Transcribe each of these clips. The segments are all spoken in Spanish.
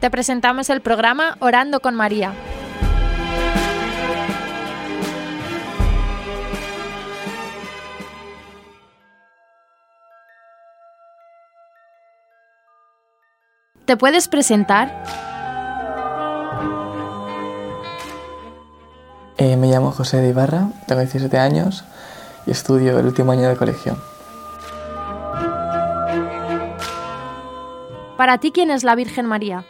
te presentamos el programa Orando con María. ¿Te puedes presentar? Eh, me llamo José de Ibarra, tengo 17 años y estudio el último año de colegio. Para ti, ¿quién es la Virgen María?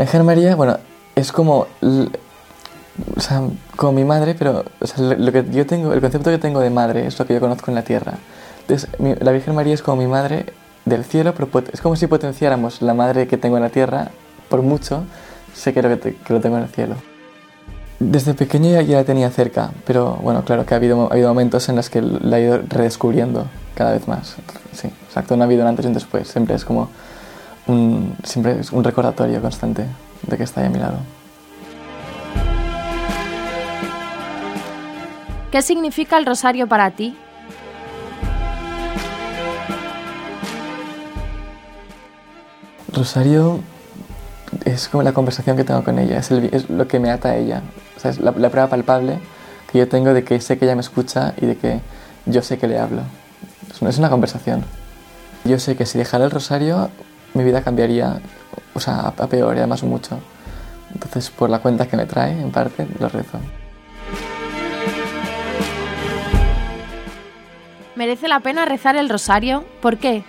La María, bueno, es como, o sea, como mi madre, pero o sea, lo que yo tengo, el concepto que tengo de madre es lo que yo conozco en la tierra. Entonces, la Virgen María es como mi madre del cielo, pero es como si potenciáramos la madre que tengo en la tierra por mucho, sé que lo, que, lo tengo en el cielo. Desde pequeño ya, la tenía cerca, pero bueno, claro que ha habido, ha habido momentos en los que la he ido redescubriendo cada vez más. Sí, exacto, no ha habido un antes y un después, siempre es como un, siempre es un recordatorio constante de que está ahí a mi lado. ¿Qué significa el rosario para ti? Rosario es como la conversación que tengo con ella, es, es lo que me ata a ella. O sea, es la, prueba palpable que yo tengo de que sé que ella me escucha y de que yo sé que le hablo. Es una conversación. Yo sé que si dejara el rosario, mi vida cambiaría, o sea, a, peor y además mucho. Entonces, por la cuenta que me trae, en parte, lo rezo. ¿Merece la pena rezar el rosario? ¿Por qué?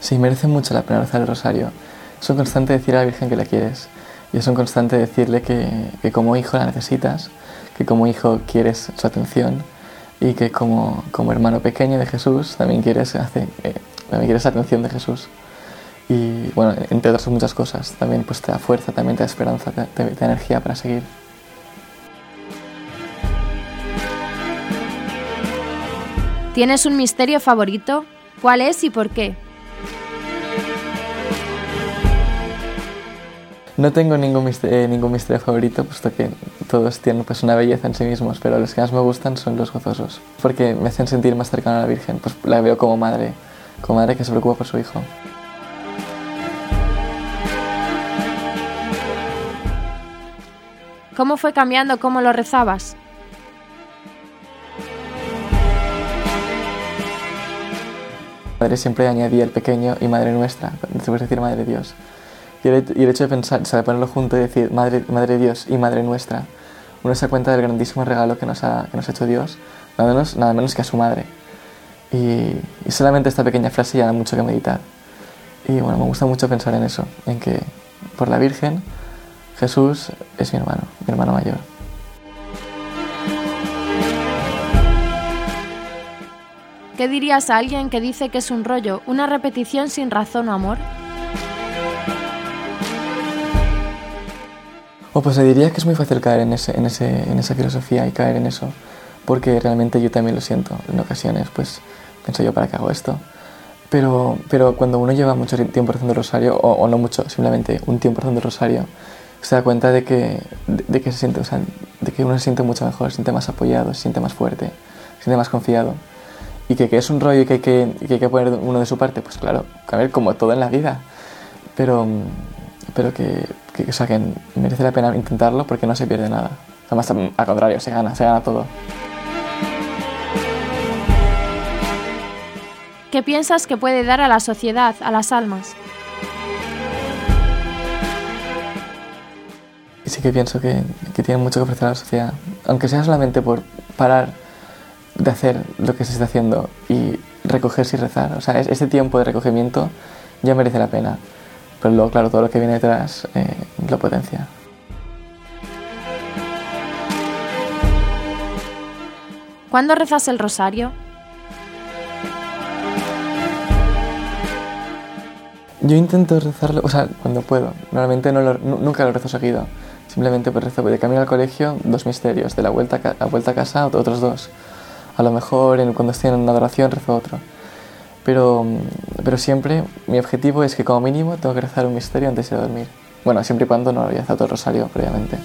Sí, merece mucho la pena rezar el rosario. Es un constante decir a la Virgen que la quieres. Y es un constante decirle que, que como hijo la necesitas, que como hijo quieres su atención y que como, como hermano pequeño de Jesús también quieres, hace, eh, también quieres atención de Jesús. Y bueno, entre otras muchas cosas, también pues te da fuerza, también te da esperanza, te da energía para seguir. ¿Tienes un misterio favorito? ¿Cuál es y por qué? No tengo ningún misterio, eh, ningún misterio favorito, puesto que todos tienen pues, una belleza en sí mismos, pero los que más me gustan son los gozosos, porque me hacen sentir más cercano a la Virgen, pues la veo como madre, como madre que se preocupa por su hijo. ¿Cómo fue cambiando cómo lo rezabas? Padre siempre añadía el pequeño y Madre Nuestra, después decir Madre Dios. Y el, hecho de pensar, de ponerlo junto y decir Madre, Madre Dios y Madre Nuestra, uno se da cuenta del grandísimo regalo que nos ha, que nos ha hecho Dios, nada menos, nada menos que a su madre. Y, y, solamente esta pequeña frase ya da mucho que meditar. Y bueno, me gusta mucho pensar en eso, en que por la Virgen, Jesús es mi hermano, mi hermano mayor. ¿Qué dirías a alguien que dice que es un rollo, una repetición sin razón o amor? O pues diría que es muy fácil caer en, ese, en, ese, en esa filosofía y caer en eso, porque realmente yo también lo siento en ocasiones, pues pienso yo, ¿para qué hago esto? Pero, pero cuando uno lleva mucho tiempo rezando el rosario, o, no mucho, simplemente un tiempo rezando el rosario, se da cuenta de que, de, que se siente, o sea, de que uno se siente mucho mejor, se siente más apoyado, se siente más fuerte, se siente más confiado. Y que, que es un rollo y que hay que, que hay que poner uno de su parte, pues claro, a ver, como todo en la vida. Pero, pero que, que, o sea, que merece la pena intentarlo porque no se pierde nada. Además, al contrario, se gana, se gana todo. ¿Qué piensas que puede dar a la sociedad, a las almas? Sí que pienso que, que tiene mucho que ofrecer a la sociedad, aunque sea solamente por parar de hacer lo que se está haciendo y recogerse y rezar. O sea, ese tiempo de recogimiento ya merece la pena. Pero luego, claro, todo lo que viene detrás eh, lo potencia. ¿Cuándo rezas el rosario? Yo intento rezarlo, o sea, cuando puedo. Normalmente no nunca lo rezo seguido. Simplemente pues rezo de camino al colegio dos misterios, de la vuelta a, la vuelta a casa otros dos. A lo mejor cuando estoy en una adoración rezo otro. Pero, pero siempre mi objetivo es que como mínimo tengo que rezar un misterio antes de dormir. Bueno, siempre y cuando no haya rezado el rosario previamente.